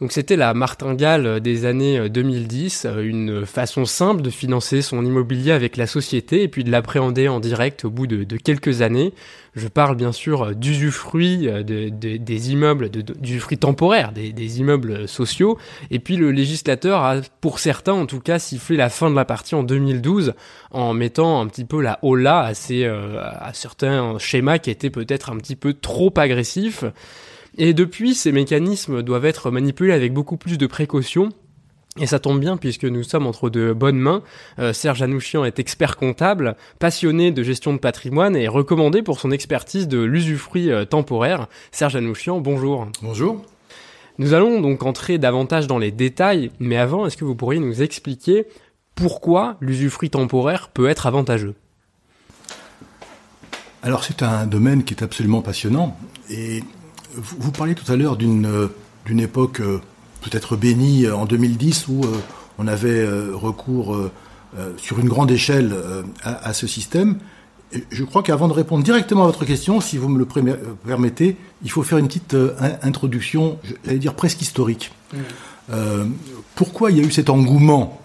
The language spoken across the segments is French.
Donc c'était la martingale des années 2010, une façon simple de financer son immobilier avec la société et puis de l'appréhender en direct au bout de, quelques années. Je parle bien sûr d'usufruit des immeubles, d'usufruit temporaire des, des, immeubles sociaux. Et puis le législateur a, pour certains en tout cas, sifflé la fin de la partie en 2012 en mettant un petit peu la hola à, ces, à certains schémas qui étaient peut-être un petit peu trop agressifs. Et depuis, ces mécanismes doivent être manipulés avec beaucoup plus de précaution. Et ça tombe bien puisque nous sommes entre de bonnes mains. Euh, Serge Anouchian est expert comptable, passionné de gestion de patrimoine et recommandé pour son expertise de l'usufruit euh, temporaire. Serge Anouchian, bonjour. Bonjour. Nous allons donc entrer davantage dans les détails, mais avant, est-ce que vous pourriez nous expliquer pourquoi l'usufruit temporaire peut être avantageux? Alors c'est un domaine qui est absolument passionnant et vous, parliez tout à l'heure d'une euh, d'une époque euh, peut-être bénie euh, en 2010 où on avait recours sur une grande échelle à, ce système. je crois qu'avant de répondre directement à votre question, si vous me le permettez, il faut faire une petite introduction, j'allais dire presque historique. Mmh. pourquoi il y a eu cet engouement,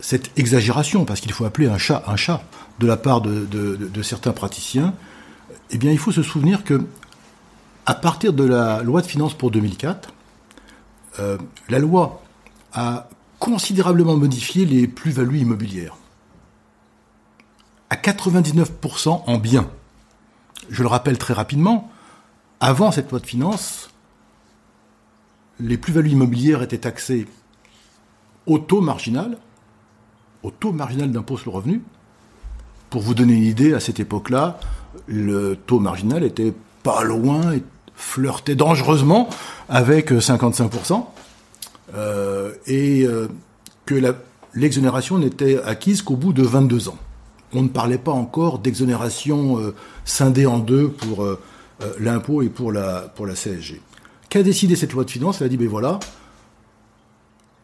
cette exagération, parce qu'il faut appeler un chat un chat, de la part de, de certains praticiens? Eh bien, il faut se souvenir que à partir de la loi de finances pour 2004, euh, la loi a considérablement modifié les plus-values immobilières. À 99% en biens. Je le rappelle très rapidement, avant cette loi de finances, les plus-values immobilières étaient taxées au taux marginal, au taux marginal d'impôt sur le revenu. Pour vous donner une idée, à cette époque-là, le taux marginal était pas loin, flirtait dangereusement avec 55%, euh, et euh, que l'exonération n'était acquise qu'au bout de 22 ans. On ne parlait pas encore d'exonération euh, scindée en deux pour l'impôt et pour la, pour la CSG. Qu'a décidé cette loi de finances? Elle a dit, ben voilà,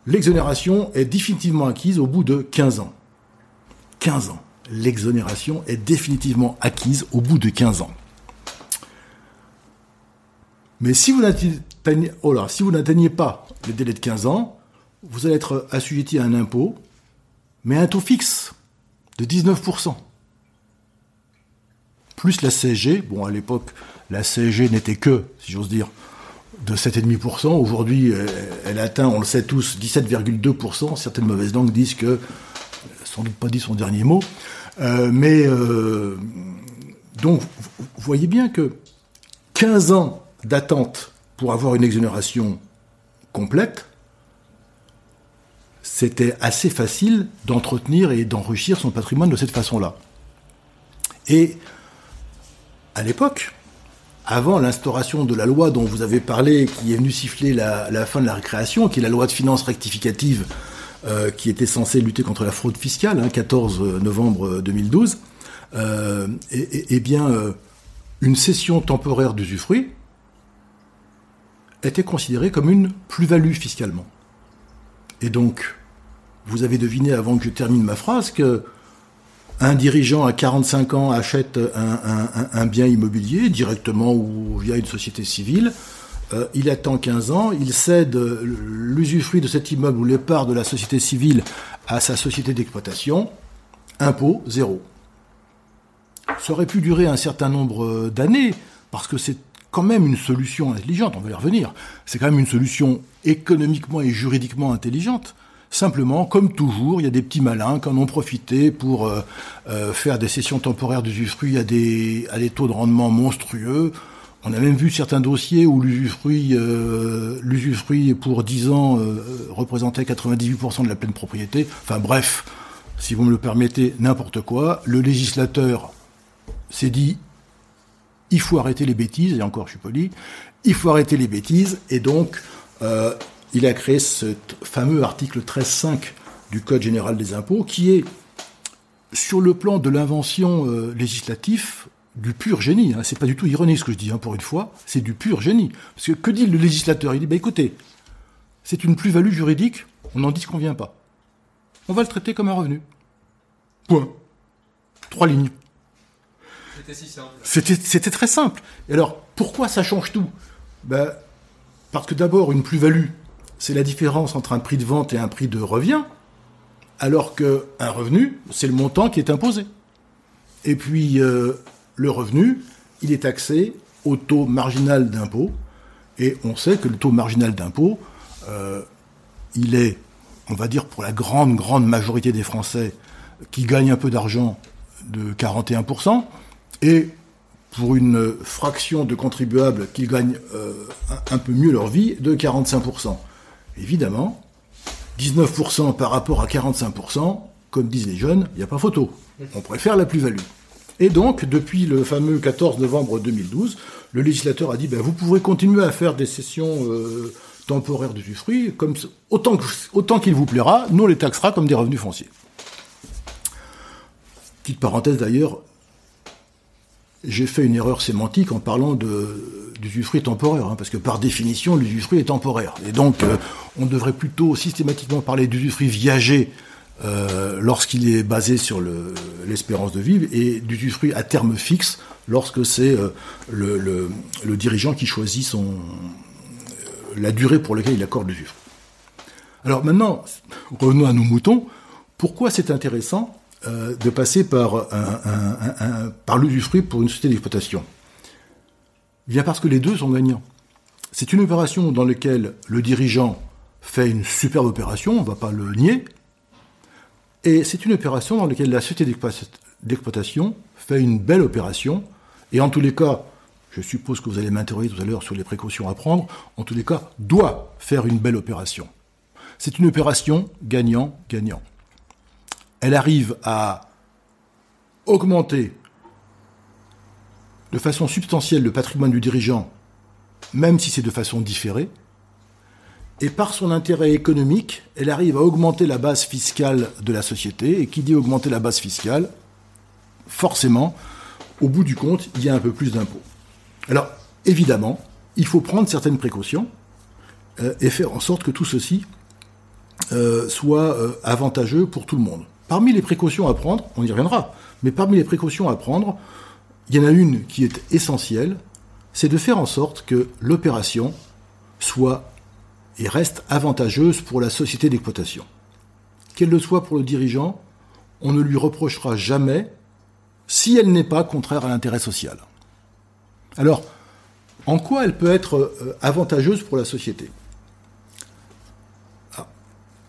l'exonération est définitivement acquise au bout de 15 ans. 15 ans. L'exonération est définitivement acquise au bout de 15 ans. Mais si vous n'atteignez oh pas le délai de 15 ans, vous allez être assujetti à un impôt, mais à un taux fixe de 19%. Plus la CSG, bon à l'époque la CSG n'était que, si j'ose dire, de 7,5%. Aujourd'hui, elle atteint, on le sait tous, 17,2%. Certaines mauvaises langues disent que, sans doute pas dit son dernier mot. Euh, mais euh, donc, vous voyez bien que 15 ans d'attente pour avoir une exonération complète, c'était assez facile d'entretenir et d'enrichir son patrimoine de cette façon-là. Et à l'époque, avant l'instauration de la loi dont vous avez parlé, qui est venue siffler la, fin de la récréation, qui est la loi de finances rectificative, euh, qui était censée lutter contre la fraude fiscale, 14 hein, novembre 2012, euh, et, bien, euh, une cession temporaire d'usufruit, était considéré comme une plus-value fiscalement. Et donc, vous avez deviné avant que je termine ma phrase que un dirigeant à 45 ans achète un, bien immobilier directement ou via une société civile. Euh, il attend 15 ans, il cède l'usufruit de cet immeuble ou les parts de la société civile à sa société d'exploitation. Impôt zéro. Ça aurait pu durer un certain nombre d'années parce que c'est quand même une solution intelligente, on va y revenir. C'est quand même une solution économiquement et juridiquement intelligente. Simplement, comme toujours, il y a des petits malins qui en ont profité pour euh, euh, faire des sessions temporaires d'usufruit à des, à des taux de rendement monstrueux. On a même vu certains dossiers où l'usufruit, euh, l'usufruit pour 10 ans représentait 98% de la pleine propriété. Enfin bref, si vous me le permettez, n'importe quoi. Le législateur s'est dit il faut arrêter les bêtises, et encore je suis poli, il faut arrêter les bêtises, et donc euh, il a créé ce fameux article 13.5 du Code général des impôts, qui est, sur le plan de l'invention euh, législative, du pur génie. Hein. C'est pas du tout ironique ce que je dis, hein, pour une fois, c'est du pur génie. Parce que que dit le législateur? Il dit, bah, écoutez, c'est une plus-value juridique, on n'en dit qu'on vient pas. On va le traiter comme un revenu. Point. Trois lignes. C'était très simple. Et alors, pourquoi ça change tout? Ben, Parce que d'abord, une plus-value, c'est la différence entre un prix de vente et un prix de revient, alors qu'un revenu, c'est le montant qui est imposé. Et puis, euh, le revenu, il est taxé au taux marginal d'impôt, et on sait que le taux marginal d'impôt, euh, il est, on va dire pour la grande, grande majorité des Français qui gagnent un peu d'argent, de 41%, et pour une fraction de contribuables qui gagnent euh, un, peu mieux leur vie, de 45%. Évidemment, 19% par rapport à 45%, comme disent les jeunes, il n'y a pas photo. On préfère la plus-value. Et donc, depuis le fameux 14 novembre 2012, le législateur a dit ben, vous pourrez continuer à faire des sessions euh, temporaires d'usufruit comme autant, autant qu'il vous plaira, nous on les taxera comme des revenus fonciers. Petite parenthèse d'ailleurs, j'ai fait une erreur sémantique en parlant d'usufruit temporaire, hein, parce que par définition, l'usufruit est temporaire. Et donc, euh, on devrait plutôt systématiquement parler d'usufruit viager euh, lorsqu'il est basé sur l'espérance de vivre, et d'usufruit à terme fixe lorsque c'est euh, le, dirigeant qui choisit son, la durée pour laquelle il accorde l'usufruit. Alors maintenant, revenons à nos moutons. Pourquoi c'est intéressant euh, de passer par, un, pour une société d'exploitation Bien parce que les deux sont gagnants. C'est une opération dans laquelle le dirigeant fait une superbe opération, on ne va pas le nier, et c'est une opération dans laquelle la société d'exploitation fait une belle opération, et en tous les cas, je suppose que vous allez m'interroger tout à l'heure sur les précautions à prendre, en tous les cas, doit faire une belle opération. C'est une opération gagnant-gagnant elle arrive à augmenter de façon substantielle le patrimoine du dirigeant, même si c'est de façon différée, et par son intérêt économique, elle arrive à augmenter la base fiscale de la société, et qui dit augmenter la base fiscale, forcément, au bout du compte, il y a un peu plus d'impôts. Alors, évidemment, il faut prendre certaines précautions euh, et faire en sorte que tout ceci euh, soit euh, avantageux pour tout le monde. Parmi les précautions à prendre, on y reviendra, mais parmi les précautions à prendre, il y en a une qui est essentielle, c'est de faire en sorte que l'opération soit et reste avantageuse pour la société d'exploitation. Qu'elle le soit pour le dirigeant, on ne lui reprochera jamais si elle n'est pas contraire à l'intérêt social. Alors, en quoi elle peut être euh, avantageuse pour la société? Ah,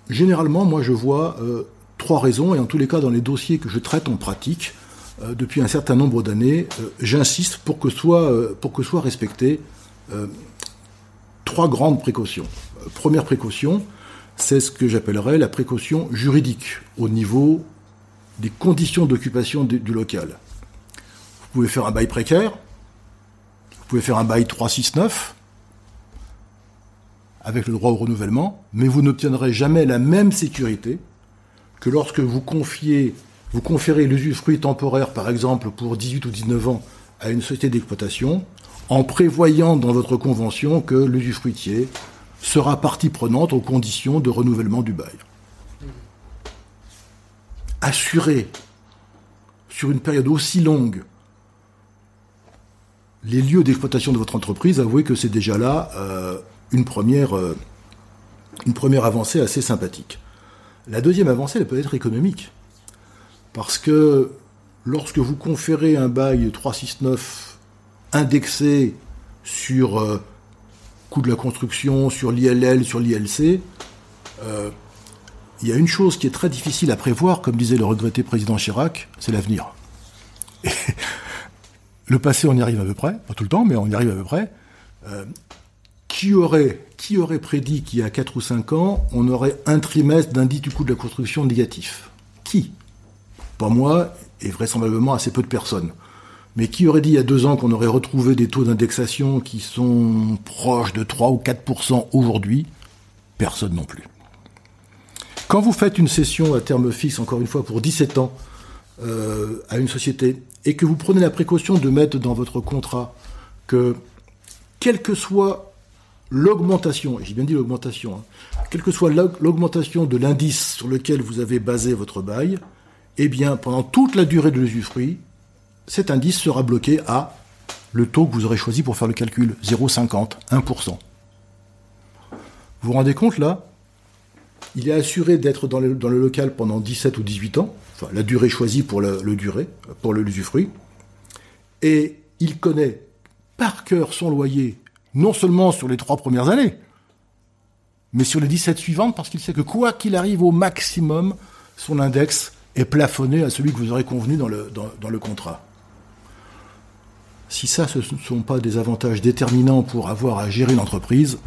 Généralement, moi je vois euh, trois raisons, et en tous les cas dans les dossiers que je traite en pratique, euh, depuis un certain nombre d'années, euh, j'insiste pour que soient euh, que soit respectées trois grandes précautions. première précaution, c'est ce que j'appellerais la précaution juridique au niveau des conditions d'occupation du local. Vous pouvez faire un bail précaire, vous pouvez faire un bail 369 avec le droit au renouvellement, mais vous n'obtiendrez jamais la même sécurité que lorsque vous confiez, vous conférez l'usufruit temporaire, par exemple, pour 18 ou 19 ans à une société d'exploitation, en prévoyant dans votre convention que l'usufruitier sera partie prenante aux conditions de renouvellement du bail. Assurer sur une période aussi longue les lieux d'exploitation de votre entreprise, avouez que c'est déjà là euh, une, première, euh, une première avancée assez sympathique. La deuxième avancée, elle peut être économique. Parce que lorsque vous conférez un bail 369 indexé sur euh, coût de la construction, sur l'ILL, sur l'ILC, euh, il y a une chose qui est très difficile à prévoir, comme disait le regretté président Chirac, c'est l'avenir. Le passé, on y arrive à peu près, pas tout le temps, mais on y arrive à peu près. Euh, qui aurait, qui aurait prédit qu'il y a 4 ou 5 ans, on aurait un trimestre d'indice du coût de la construction négatif? Qui? Pas moi, et vraisemblablement assez peu de personnes. Mais qui aurait dit il y a deux ans qu'on aurait retrouvé des taux d'indexation qui sont proches de 3 ou 4% aujourd'hui? Personne non plus. Quand vous faites une session à terme fixe, encore une fois, pour 17 ans, euh, à une société, et que vous prenez la précaution de mettre dans votre contrat que, quel que soit l'augmentation, j'ai bien dit l'augmentation, hein, quelle que soit l'augmentation de l'indice sur lequel vous avez basé votre bail, eh bien, pendant toute la durée de l'usufruit, cet indice sera bloqué à le taux que vous aurez choisi pour faire le calcul, 0,50, 1%. Vous vous rendez compte là? Il est assuré d'être dans le, local pendant 17 ou 18 ans, enfin la durée choisie pour le, pour l'usufruit, et il connaît par cœur son loyer, non seulement sur les trois premières années, mais sur les 17 suivantes, parce qu'il sait que quoi qu'il arrive au maximum, son index est plafonné à celui que vous aurez convenu dans le, dans, le contrat. Si ça, ce ne sont pas des avantages déterminants pour avoir à gérer une entreprise,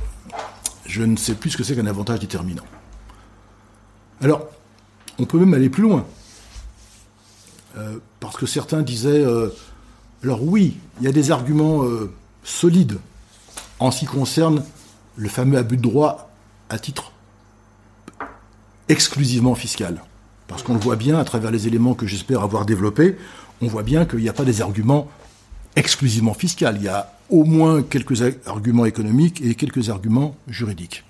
je ne sais plus ce que c'est qu'un avantage déterminant. Alors, on peut même aller plus loin. Euh, parce que certains disaient, euh, alors oui, il y a des arguments euh, solides en ce qui concerne le fameux abus de droit à titre exclusivement fiscal. Parce qu'on le voit bien à travers les éléments que j'espère avoir développés, on voit bien qu'il n'y a pas des arguments exclusivement fiscaux. Il y a au moins quelques arguments économiques et quelques arguments juridiques.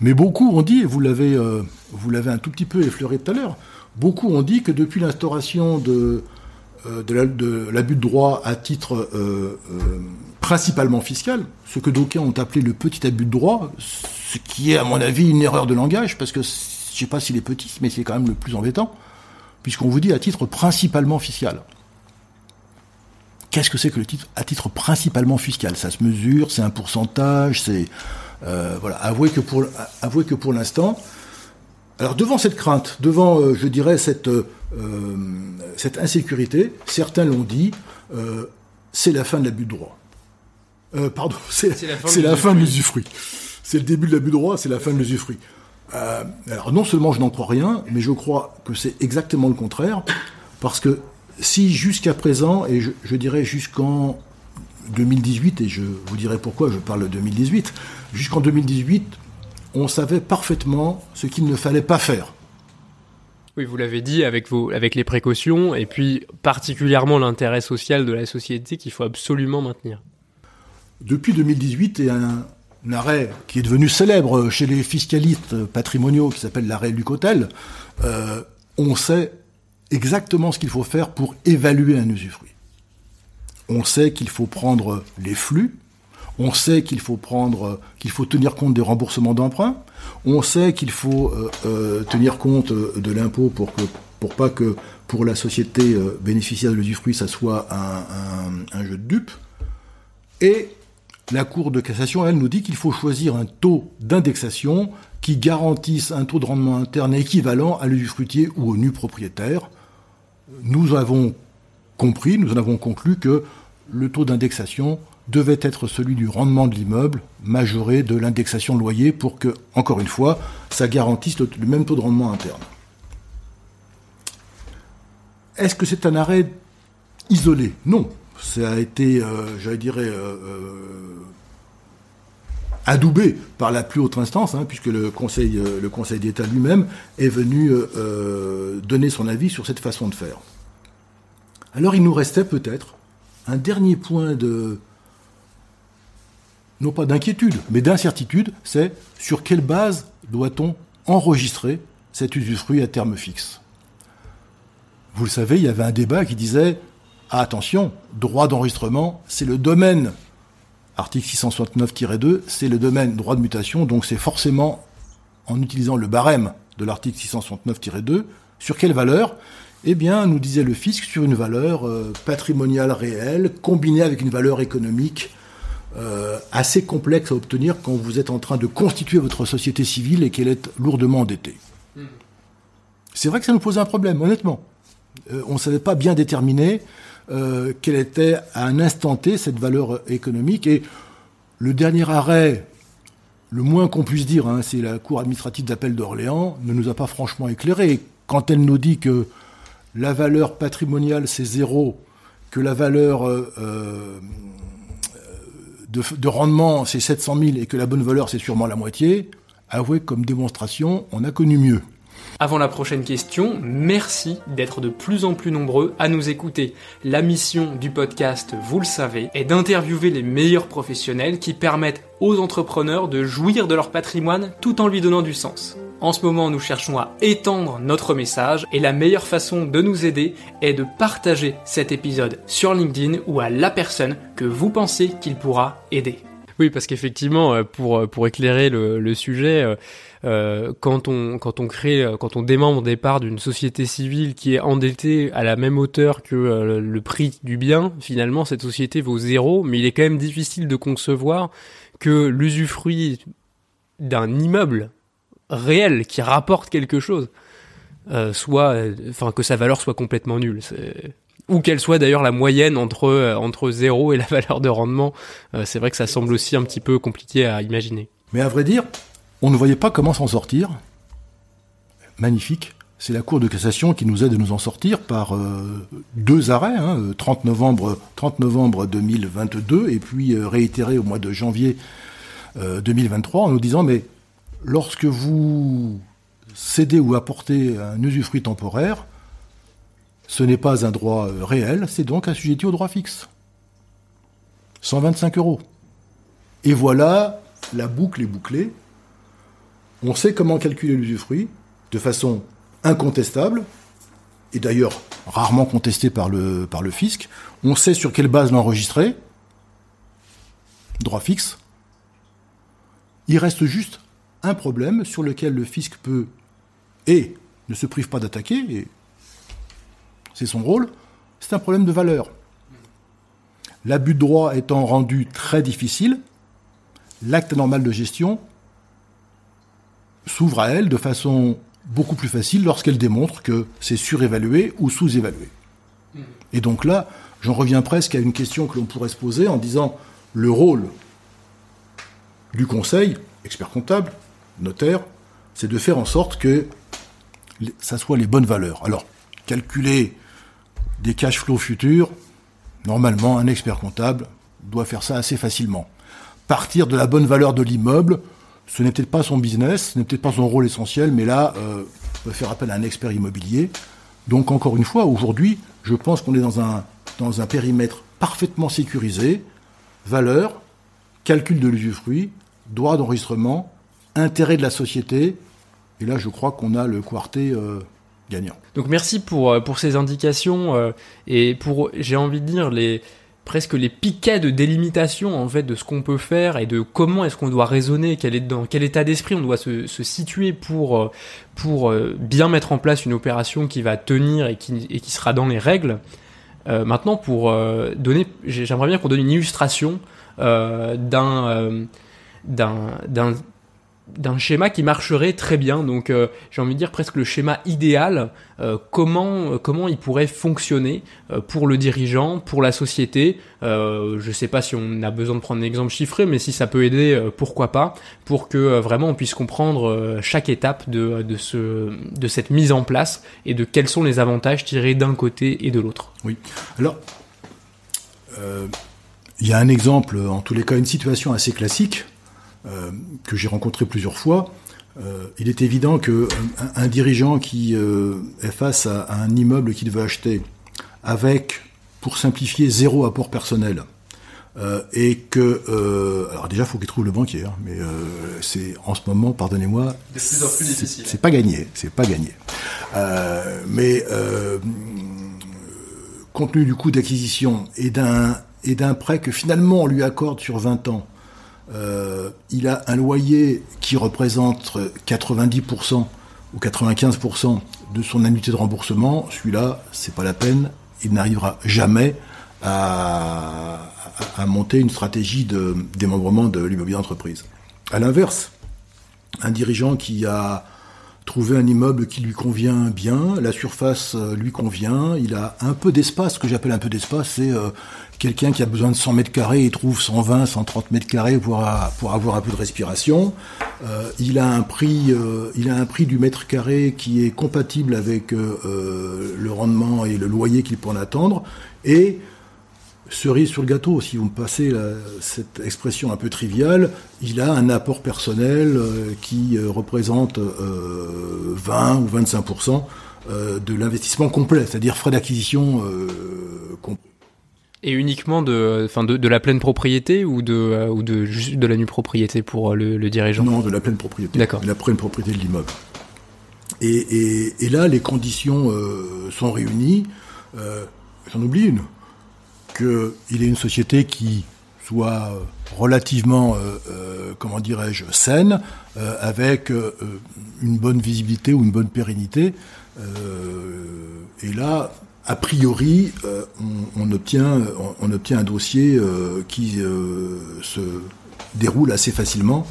Mais beaucoup ont dit, et vous l'avez, euh, vous l'avez un tout petit peu effleuré tout à l'heure, beaucoup ont dit que depuis l'instauration de, de l'abus de, droit à titre euh, principalement fiscal, ce que d'aucuns ont appelé le petit abus de droit, ce qui est à mon avis une erreur de langage, parce que je sais pas s'il est petit, mais c'est quand même le plus embêtant, puisqu'on vous dit à titre principalement fiscal. Qu'est-ce que c'est que le titre à titre principalement fiscal? Ça se mesure, c'est un pourcentage, c'est euh, voilà. Avouez que pour pour l'instant, alors devant cette crainte, devant euh, je dirais cette euh, cette insécurité, certains l'ont dit, c'est la fin de l'abus de droit. pardon, c'est la fin de l'usufruit. C'est le début de l'abus de droit, c'est la fin de l'usufruit. Euh, alors non seulement je n'en crois rien, mais je crois que c'est exactement le contraire, parce que si jusqu'à présent, et je, dirais jusqu'en 2018, et je vous dirai pourquoi je parle de 2018, jusqu'en 2018, on savait parfaitement ce qu'il ne fallait pas faire. Oui, vous l'avez dit avec, vos, avec les précautions, et puis particulièrement l'intérêt social de la société qu'il faut absolument maintenir. Depuis 2018 et un, un arrêt qui est devenu célèbre chez les fiscalistes patrimoniaux, qui s'appelle l'arrêt Lucotel, euh, on sait exactement ce qu'il faut faire pour évaluer un usufruit. On sait qu'il faut prendre les flux, on sait qu'il faut prendre, qu'il faut tenir compte des remboursements d'emprunt, on sait qu'il faut euh, euh, tenir compte de l'impôt pour que, pour pas que pour la société bénéficiaire de l'usufruit, ça soit un, un, un jeu de dupes, et la Cour de cassation, elle, nous dit qu'il faut choisir un taux d'indexation qui garantisse un taux de rendement interne équivalent à l'usufruitier ou au nu propriétaire. Nous avons compris, nous en avons conclu que le taux d'indexation devait être celui du rendement de l'immeuble, majoré de l'indexation de loyer, pour que, encore une fois, ça garantisse le, même taux de rendement interne. Est-ce que c'est un arrêt isolé? Non ça a été, euh, j'allais dire, euh, euh, adoubé par la plus haute instance, hein, puisque le Conseil, le Conseil d'État lui-même est venu donner son avis sur cette façon de faire. Alors il nous restait peut-être un dernier point de, non pas d'inquiétude, mais d'incertitude, c'est sur quelle base doit-on enregistrer cet usufruit à terme fixe? Vous le savez, il y avait un débat qui disait ah, attention, droit d'enregistrement, c'est le domaine. Article 669-2, c'est le domaine droit de mutation, donc c'est forcément en utilisant le barème de l'article 669-2, sur quelle valeur? Eh bien, nous disait le fisc, sur une valeur euh, patrimoniale réelle, combinée avec une valeur économique euh, assez complexe à obtenir quand vous êtes en train de constituer votre société civile et qu'elle est lourdement endettée. Hmm. C'est vrai que ça nous pose un problème, honnêtement. Euh, on ne savait pas bien déterminer euh, quelle était à un instant T cette valeur économique. Et le dernier arrêt, le moins qu'on puisse dire, hein, c'est la Cour administrative d'appel d'Orléans, ne nous a pas franchement éclairé. Quand elle nous dit que la valeur patrimoniale c'est zéro, que la valeur euh, euh, de, de, rendement c'est 700 000 et que la bonne valeur c'est sûrement la moitié, avouez comme démonstration, on a connu mieux. Avant la prochaine question, merci d'être de plus en plus nombreux à nous écouter. La mission du podcast, vous le savez, est d'interviewer les meilleurs professionnels qui permettent aux entrepreneurs de jouir de leur patrimoine tout en lui donnant du sens. En ce moment, nous cherchons à étendre notre message et la meilleure façon de nous aider est de partager cet épisode sur LinkedIn ou à la personne que vous pensez qu'il pourra aider. Oui, parce qu'effectivement, euh, pour euh, pour éclairer le, sujet, euh, quand on quand on crée, quand on démembre au départ d'une société civile qui est endettée à la même hauteur que le prix du bien, finalement cette société vaut zéro. Mais il est quand même difficile de concevoir que l'usufruit d'un immeuble réel qui rapporte quelque chose soit, enfin que sa valeur soit complètement nulle. Ou qu'elle soit d'ailleurs la moyenne entre euh, entre zéro et la valeur de rendement. Euh, c'est vrai que ça semble aussi un petit peu compliqué à imaginer. Mais à vrai dire, on ne voyait pas comment s'en sortir. Magnifique. C'est la Cour de cassation qui nous aide à nous en sortir par euh, deux arrêts, 30, hein, novembre, 30 novembre 2022 et puis réitéré au mois de janvier 2023 en nous disant mais lorsque vous cédez ou apportez un usufruit temporaire, ce n'est pas un droit euh, réel, c'est donc assujetti au droit fixe. 125 euros. Et voilà, la boucle est bouclée. On sait comment calculer l'usufruit de façon incontestable, et d'ailleurs rarement contestée par le, par le fisc. On sait sur quelle base l'enregistrer, droit fixe. Il reste juste un problème sur lequel le fisc peut et ne se prive pas d'attaquer, et c'est son rôle, c'est un problème de valeur. L'abus de droit étant rendu très difficile, l'acte normal de gestion s'ouvre à elle de façon beaucoup plus facile lorsqu'elle démontre que c'est surévalué ou sous-évalué. Et donc là, j'en reviens presque à une question que l'on pourrait se poser en disant le rôle du conseil, expert comptable, notaire, c'est de faire en sorte que ça soit les bonnes valeurs. Alors, calculer des cash flows futurs, normalement, un expert comptable doit faire ça assez facilement. Partir de la bonne valeur de l'immeuble, ce n'est peut-être pas son business, ce n'est peut-être pas son rôle essentiel, mais là, euh, on peut faire appel à un expert immobilier. Donc, encore une fois, aujourd'hui, je pense qu'on est dans un, dans un périmètre parfaitement sécurisé, valeur, calcul de l'usufruit, droit d'enregistrement, intérêt de la société, et là, je crois qu'on a le quartet euh, donc merci pour, euh, pour ces indications euh, et pour, j'ai envie de dire, les, presque les piquets de délimitation en fait de ce qu'on peut faire et de comment est-ce qu'on doit raisonner, quel est, dans quel état d'esprit on doit se, se situer pour, pour bien mettre en place une opération qui va tenir et qui, et qui sera dans les règles. maintenant, pour donner, j'aimerais bien qu'on donne une illustration d'un d'un d'un schéma qui marcherait très bien. Donc euh, j'ai envie de dire presque le schéma idéal, euh, comment, euh, comment il pourrait fonctionner pour le dirigeant, pour la société. je ne sais pas si on a besoin de prendre un exemple chiffré, mais si ça peut aider, pourquoi pas, pour que vraiment on puisse comprendre chaque étape de, de, ce, de cette mise en place et de quels sont les avantages tirés d'un côté et de l'autre. Oui. Alors, il y a un exemple, en tous les cas une situation assez classique que j'ai rencontré plusieurs fois, euh, il est évident que un, dirigeant qui euh, est face à, un immeuble qu'il veut acheter avec, pour simplifier, zéro apport personnel, et que alors déjà il faut qu'il trouve le banquier, hein, mais c'est en ce moment, pardonnez-moi, c'est pas gagné, c'est pas gagné. mais compte tenu du coût d'acquisition et d'un et d'un prêt que finalement on lui accorde sur 20 ans euh, il a un loyer qui représente 90% ou 95% de son annuité de remboursement. Celui-là, c'est pas la peine. Il n'arrivera jamais à, monter une stratégie de démembrement de l'immobilier d'entreprise. À l'inverse, un dirigeant qui a trouvé un immeuble qui lui convient bien, la surface euh, lui convient, il a un peu d'espace, ce que j'appelle un peu d'espace, c'est euh, quelqu'un qui a besoin de 100 mètres carrés, il trouve 120, 130 mètres carrés pour, pour avoir un peu de respiration. Euh, il a un prix, il a un prix du mètre carré qui est compatible avec le rendement et le loyer qu'il peut en attendre, et cerise sur le gâteau, si vous me passez cette expression un peu triviale, il a un apport personnel euh, qui euh, représente 20 euh, ou 25% de l'investissement complet, c'est-à-dire frais d'acquisition complet. Et uniquement de, enfin de, la pleine propriété ou de, ou de juste de la nue propriété pour le, dirigeant? Non, de la pleine propriété. D'accord. De la pleine propriété de l'immeuble. Et, et, là, les conditions sont réunies. J'en oublie une qu'il ait une société qui soit relativement, comment dirais-je, saine, avec une bonne visibilité ou une bonne pérennité. et là, a priori, on, obtient, un dossier qui se déroule assez facilement,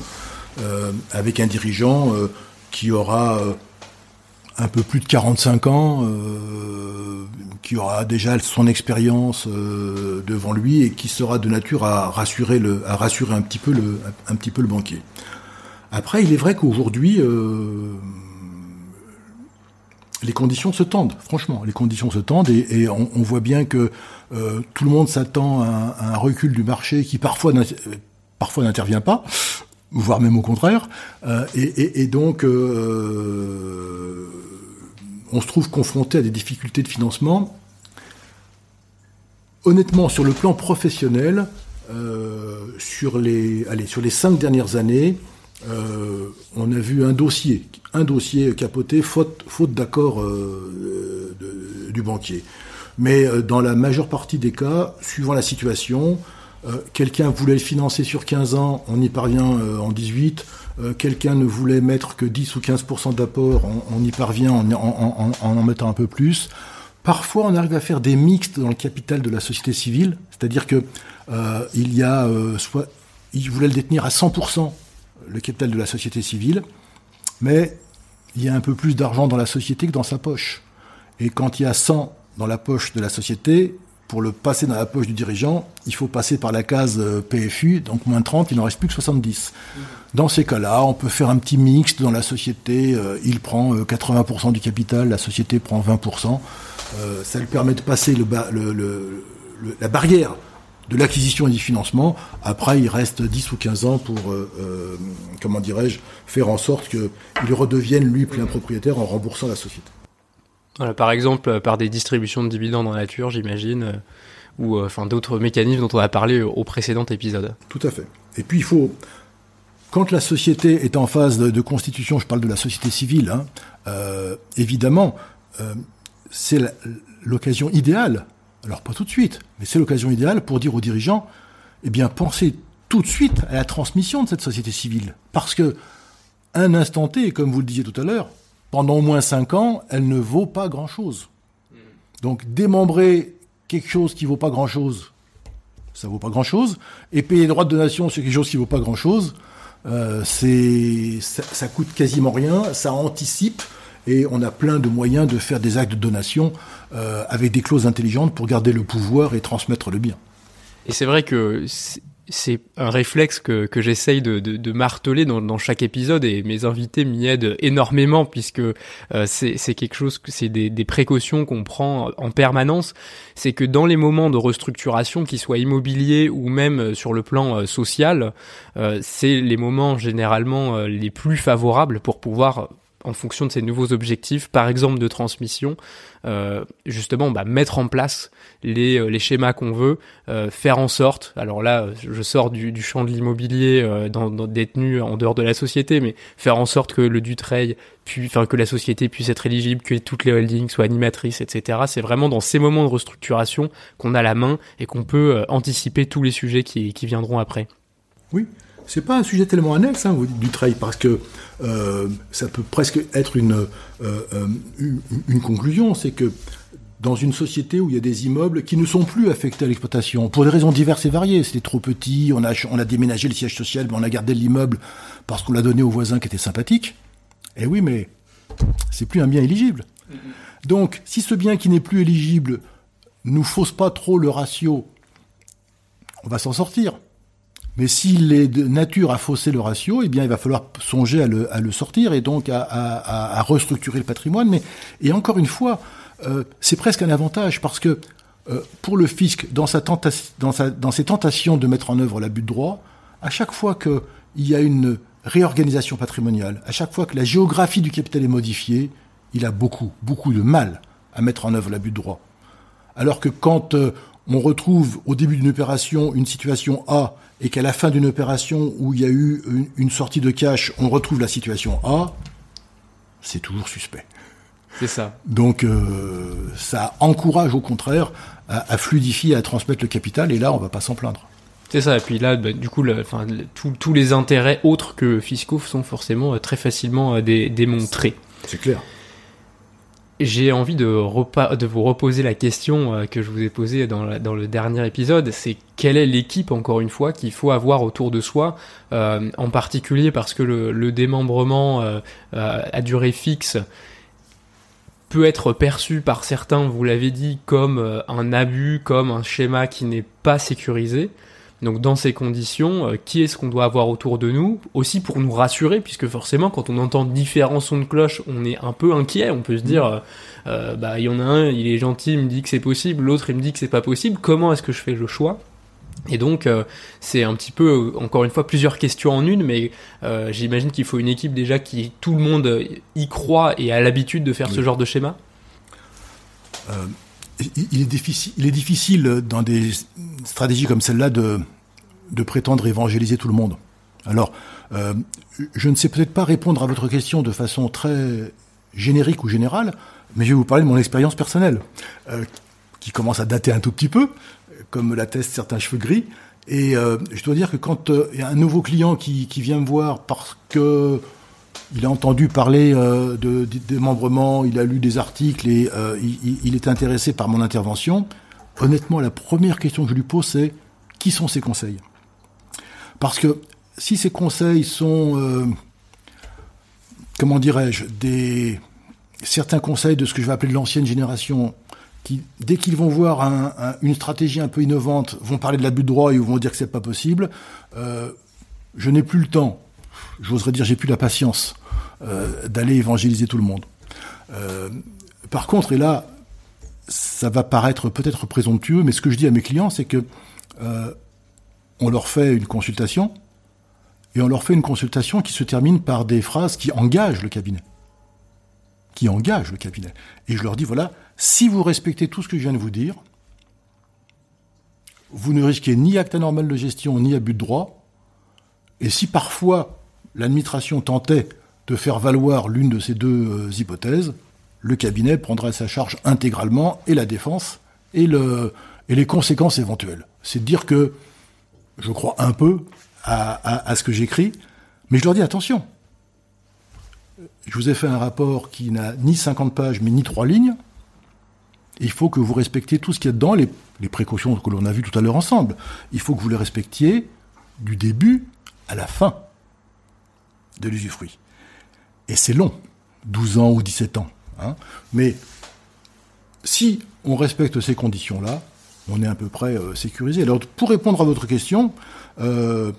avec un dirigeant qui aura un peu plus de 45 ans, euh, qui aura déjà son expérience euh, devant lui et qui sera de nature à rassurer, le, à rassurer un, petit peu le, un petit peu le banquier. Après, il est vrai qu'aujourd'hui, euh, les conditions se tendent, franchement, les conditions se tendent et, on, voit bien que tout le monde s'attend à, un recul du marché qui parfois parfois n'intervient pas voire même au contraire. Euh, et, donc, euh, on se trouve confronté à des difficultés de financement. Honnêtement, sur le plan professionnel, euh, sur, les, cinq dernières années, on a vu un dossier, un capoté, faute, d'accord du banquier. Mais dans la majeure partie des cas, suivant la situation, euh, quelqu'un voulait le financer sur 15 ans, on y parvient euh, en 18. Euh, quelqu'un ne voulait mettre que 10 ou 15% d'apport, on, y parvient en en, mettant un peu plus. Parfois, on arrive à faire des mixtes dans le capital de la société civile, c'est-à-dire que il y a soit il voulait le détenir à 100% le capital de la société civile, mais il y a un peu plus d'argent dans la société que dans sa poche. Et quand il y a 100 dans la poche de la société, pour le passer dans la poche du dirigeant, il faut passer par la case euh, PFU, donc moins 30, il n'en reste plus que 70. Dans ces cas-là, on peut faire un petit mixte dans la société, euh, il prend 80% euh, du capital, la société prend 20%. ça lui permet de passer le, le, la barrière de l'acquisition et du financement. Après, il reste 10 ou 15 ans pour, comment dirais-je, faire en sorte qu'il redevienne lui plein propriétaire en remboursant la société par exemple, euh, par des distributions de dividendes en nature, j'imagine, euh, ou euh, enfin d'autres mécanismes dont on a parlé au précédent épisode. Tout à fait. Et puis il faut, quand la société est en phase de, constitution, je parle de la société civile, hein, évidemment, c'est l'occasion idéale. Alors pas tout de suite, mais c'est l'occasion idéale pour dire aux dirigeants, eh bien pensez tout de suite à la transmission de cette société civile, parce que un instant T, comme vous le disiez tout à l'heure, pendant au moins 5 ans, elle ne vaut pas grand-chose. Donc démembrer quelque chose qui vaut pas grand-chose, ça vaut pas grand-chose, et payer les droits de donation sur quelque chose qui vaut pas grand-chose, euh, ça, coûte quasiment rien, ça anticipe, et on a plein de moyens de faire des actes de donation euh, avec des clauses intelligentes pour garder le pouvoir et transmettre le bien. Et c'est vrai que c'est un réflexe que, que j'essaye de, de, marteler dans, chaque épisode et mes invités m'y aident énormément puisque euh, c'est quelque chose que c'est des, précautions qu'on prend en permanence. C'est que dans les moments de restructuration, qu'ils soient immobiliers ou même euh, sur le plan euh, social, c'est les moments généralement les plus favorables pour pouvoir en fonction de ces nouveaux objectifs, par exemple de transmission, euh, justement bah, mettre en place les, euh, les schémas qu'on veut, euh, faire en sorte, alors là je sors du, du champ de l'immobilier euh, dans, dans, détenu en dehors de la société, mais faire en sorte que le Dutreil, puis, enfin que la société puisse être éligible, que toutes les holdings soient animatrices, etc. C'est vraiment dans ces moments de restructuration qu'on a la main et qu'on peut euh, anticiper tous les sujets qui, qui viendront après. Oui, c'est pas un sujet tellement annexe hein, du trail parce que euh, ça peut presque être une, euh, euh, une, conclusion, c'est que dans une société où il y a des immeubles qui ne sont plus affectés à l'exploitation, pour des raisons diverses et variées, c'était trop petit, on a, on a déménagé le siège social, mais on a gardé l'immeuble parce qu'on l'a donné aux voisins qui étaient sympathiques. Eh oui, mais c'est plus un bien éligible. Mm-hmm. Donc, si ce bien qui n'est plus éligible nous fausse pas trop le ratio, on va s'en sortir. Mais s'il est de nature à fausser le ratio, eh bien, il va falloir songer à le, à le sortir et donc à, à, à, restructurer le patrimoine. Mais et encore une fois, euh, c'est presque un avantage parce que euh, pour le fisc, dans, sa dans, sa, dans ses tentations de mettre en œuvre l'abus de droit, à chaque fois qu'il y a une réorganisation patrimoniale, à chaque fois que la géographie du capital est modifiée, il a beaucoup, beaucoup de mal à mettre en œuvre l'abus de droit. Alors que quand euh, on retrouve au début d'une opération une situation A et qu'à la fin d'une opération où il y a eu une, sortie de cash, on retrouve la situation A, c'est toujours suspect. C'est ça. Donc euh, ça encourage au contraire à, fluidifier, à transmettre le capital, et là on va pas s'en plaindre. C'est ça, et puis là, bah, du coup, le, enfin, le- tous- tous les intérêts autres que fiscaux sont forcément euh, très facilement euh, dé- démontrés. C'est clair. J'ai envie de, vous reposer la question euh, que je vous ai posée dans, le dernier épisode, c'est quelle est l'équipe, encore une fois, qu'il faut avoir autour de soi, euh, en particulier parce que le, démembrement euh, à durée fixe peut être perçu par certains, vous l'avez dit, comme un abus, comme un schéma qui n'est pas sécurisé. Donc dans ces conditions, euh, qui est-ce qu'on doit avoir autour de nous Aussi pour nous rassurer, puisque forcément quand on entend différents sons de cloche, on est un peu inquiet, on peut se dire, euh, euh, bah il y en a un, il est gentil, il me dit que c'est possible, l'autre il me dit que c'est pas possible, comment est-ce que je fais le choix? Et donc euh, c'est un petit peu, encore une fois, plusieurs questions en une, mais euh, j'imagine qu'il faut une équipe déjà qui, tout le monde y croit et a l'habitude de faire ce genre de schéma? il est difficile, il est difficile dans des stratégies comme celle-là de, prétendre évangéliser tout le monde. Alors, euh, je ne sais peut-être pas répondre à votre question de façon très générique ou générale, mais je vais vous parler de mon expérience personnelle, euh, qui commence à dater un tout petit peu, comme l'attestent certains cheveux gris. Et euh, je dois dire que quand il y a un nouveau client qui, vient me voir parce que il a entendu parler de, de démembrement, il a lu des articles et il est intéressé par mon intervention. Honnêtement, la première question que je lui pose, c'est qui sont ces conseils? Parce que si ces conseils sont, euh, comment dirais-je, des certains conseils de ce que je vais appeler de l'ancienne génération, qui dès qu'ils vont voir un- un- une stratégie un peu innovante, vont parler de l'abus de droit et vont dire que c'est pas possible. euh, je n'ai plus le temps, j'oserais dire j'ai plus la patience euh, d'aller évangéliser tout le monde. Par contre, et là, ça va paraître peut-être présomptueux, mais ce que je dis à mes clients, c'est que euh, on leur fait une consultation et on leur fait une consultation qui se termine par des phrases qui engagent le cabinet, qui engagent le cabinet. Et je leur dis voilà, si vous respectez tout ce que je viens de vous dire, vous ne risquez ni acte anormal de gestion ni abus de droit. Et si parfois l'administration tentait de faire valoir l'une de ces deux euh, hypothèses, le cabinet prendra sa charge intégralement et la défense et, le, et les conséquences éventuelles. C'est de dire que je crois un peu à, ce que j'écris, mais je leur dis attention. Je vous ai fait un rapport qui n'a ni 50 pages, mais ni trois lignes. Il faut que vous respectiez tout ce qu'il y a dedans, les, les précautions que l'on a vues tout à l'heure ensemble. Il faut que vous les respectiez du début à la fin de l'usufruit. Et c'est long, 12 ans ou 17 ans. Hein. Mais si on respecte ces conditions-là, on est à peu près euh, sécurisé. Alors, pour répondre à votre question, euh,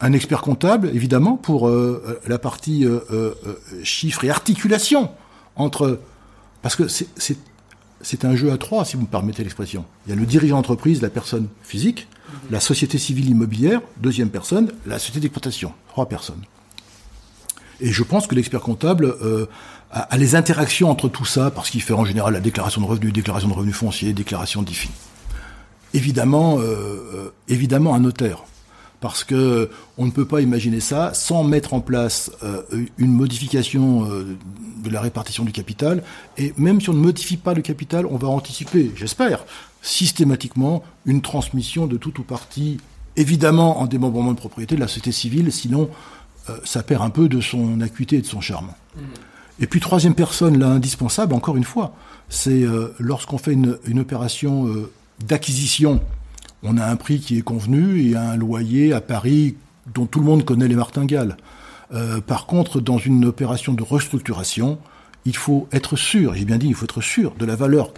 un expert comptable, évidemment, pour euh, la partie chiffres et articulation entre... Parce que c'est un jeu à trois, si vous me permettez l'expression. Il y a le dirigeant d'entreprise, la personne physique, la société civile immobilière, deuxième personne, la société d'exploitation, trois personnes. Et je pense que l'expert comptable euh, a, les interactions entre tout ça, parce qu'il fait en général la déclaration de revenus, déclaration de revenus fonciers, déclaration d'IFI. Évidemment, euh, euh, évidemment un notaire, parce que on ne peut pas imaginer ça sans mettre en place une modification de la répartition du capital. Et même si on ne modifie pas le capital, on va anticiper, j'espère, systématiquement une transmission de tout ou partie, évidemment en démembrement de propriété de la société civile, sinon ça perd un peu de son acuité et de son charme. Et puis troisième personne, là, indispensable, encore une fois, c'est euh, lorsqu'on fait une, une opération euh, d'acquisition, on a un prix qui est convenu et un loyer à Paris dont tout le monde connaît les martingales. Euh, par contre, dans une opération de restructuration, il faut être sûr, j'ai bien dit, il faut être sûr de la valeur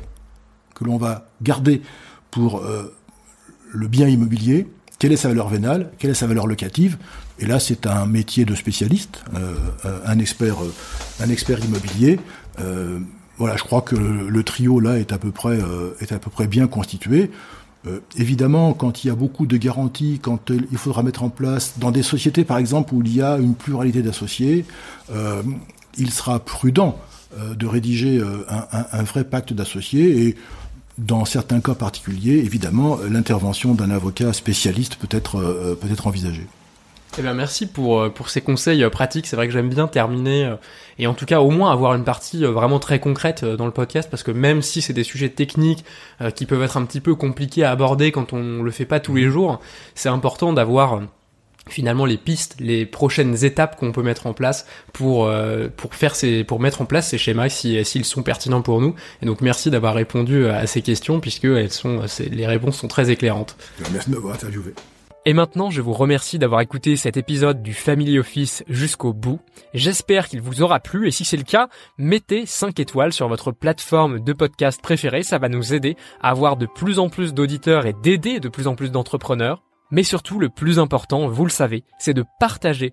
que l'on va garder pour euh, le bien immobilier, quelle est sa valeur vénale, quelle est sa valeur locative? Et là, c'est un métier de spécialiste, euh, euh, un expert, euh, un expert immobilier. Euh, voilà, je crois que le, trio là est à peu près, euh, est à peu près bien constitué. Euh, évidemment, quand il y a beaucoup de garanties, quand il faudra mettre en place, dans des sociétés par exemple où il y a une pluralité d'associés, il sera prudent de rédiger un, un- un vrai pacte d'associés et dans certains cas particuliers, évidemment, euh, l'intervention d'un avocat spécialiste peut être, euh, peut être envisagée. Eh bien, merci pour, euh, pour ces conseils euh, pratiques. C'est vrai que j'aime bien terminer euh, et en tout cas au moins avoir une partie vraiment très concrète dans le podcast parce que même si c'est des sujets techniques qui peuvent être un petit peu compliqués à aborder quand on le fait pas tous les mmh. jours, c'est important d'avoir finalement les pistes, les prochaines étapes qu'on peut mettre en place pour pour faire ces pour mettre en place ces schémas si s'ils sont pertinents pour nous. Et donc merci d'avoir répondu à ces questions puisque elles sont les réponses sont très éclairantes. Merci de m'avoir interviewé. Et maintenant, je vous remercie d'avoir écouté cet épisode du Family Office jusqu'au bout. J'espère qu'il vous aura plu et si c'est le cas, mettez 5 étoiles sur votre plateforme de podcast préférée, ça va nous aider à avoir de plus en plus d'auditeurs et d'aider de plus en plus d'entrepreneurs. Mais surtout, le plus important, vous le savez, c'est de partager